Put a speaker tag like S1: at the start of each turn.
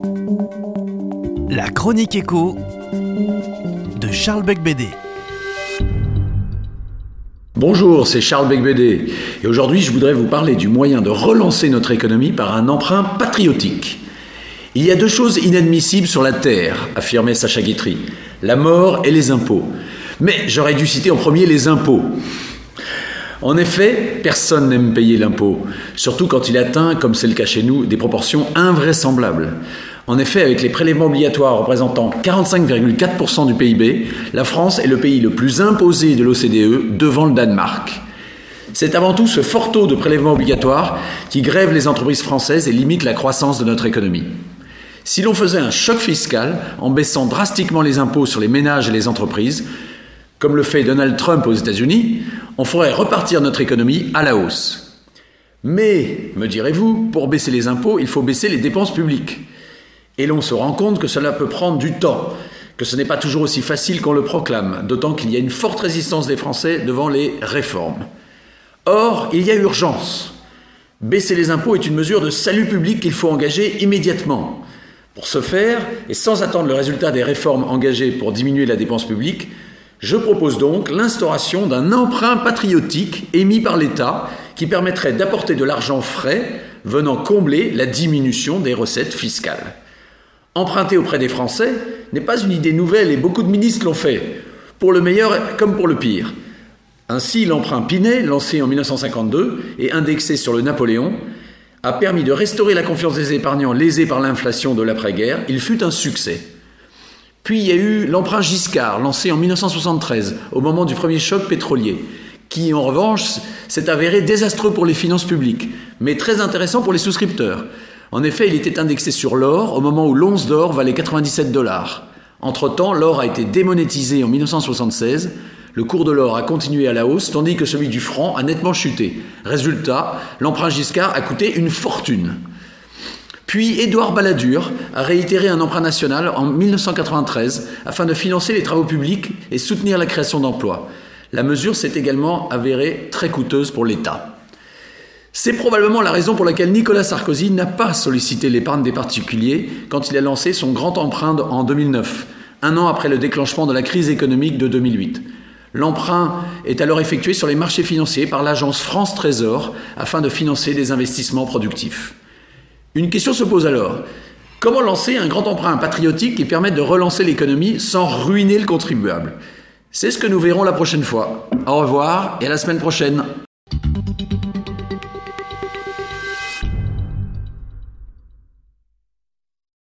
S1: La chronique écho de Charles Becbédé.
S2: Bonjour, c'est Charles Becbédé et aujourd'hui je voudrais vous parler du moyen de relancer notre économie par un emprunt patriotique. Il y a deux choses inadmissibles sur la Terre, affirmait Sacha Guitry, la mort et les impôts. Mais j'aurais dû citer en premier les impôts. En effet, personne n'aime payer l'impôt, surtout quand il atteint, comme c'est le cas chez nous, des proportions invraisemblables. En effet, avec les prélèvements obligatoires représentant 45,4% du PIB, la France est le pays le plus imposé de l'OCDE devant le Danemark. C'est avant tout ce fort taux de prélèvements obligatoires qui grève les entreprises françaises et limite la croissance de notre économie. Si l'on faisait un choc fiscal en baissant drastiquement les impôts sur les ménages et les entreprises, comme le fait Donald Trump aux États-Unis, on ferait repartir notre économie à la hausse. Mais, me direz-vous, pour baisser les impôts, il faut baisser les dépenses publiques. Et l'on se rend compte que cela peut prendre du temps, que ce n'est pas toujours aussi facile qu'on le proclame, d'autant qu'il y a une forte résistance des Français devant les réformes. Or, il y a urgence. Baisser les impôts est une mesure de salut public qu'il faut engager immédiatement. Pour ce faire, et sans attendre le résultat des réformes engagées pour diminuer la dépense publique, je propose donc l'instauration d'un emprunt patriotique émis par l'État qui permettrait d'apporter de l'argent frais venant combler la diminution des recettes fiscales. Emprunter auprès des Français n'est pas une idée nouvelle et beaucoup de ministres l'ont fait, pour le meilleur comme pour le pire. Ainsi, l'emprunt Pinet, lancé en 1952 et indexé sur le Napoléon, a permis de restaurer la confiance des épargnants lésés par l'inflation de l'après-guerre. Il fut un succès. Puis il y a eu l'emprunt Giscard, lancé en 1973, au moment du premier choc pétrolier, qui en revanche s'est avéré désastreux pour les finances publiques, mais très intéressant pour les souscripteurs. En effet, il était indexé sur l'or au moment où l'once d'or valait 97 dollars. Entre-temps, l'or a été démonétisé en 1976, le cours de l'or a continué à la hausse, tandis que celui du franc a nettement chuté. Résultat, l'emprunt Giscard a coûté une fortune. Puis Édouard Balladur a réitéré un emprunt national en 1993 afin de financer les travaux publics et soutenir la création d'emplois. La mesure s'est également avérée très coûteuse pour l'État. C'est probablement la raison pour laquelle Nicolas Sarkozy n'a pas sollicité l'épargne des particuliers quand il a lancé son grand emprunt en 2009, un an après le déclenchement de la crise économique de 2008. L'emprunt est alors effectué sur les marchés financiers par l'agence France Trésor afin de financer des investissements productifs. Une question se pose alors. Comment lancer un grand emprunt patriotique qui permette de relancer l'économie sans ruiner le contribuable? C'est ce que nous verrons la prochaine fois. Au revoir et à la semaine prochaine.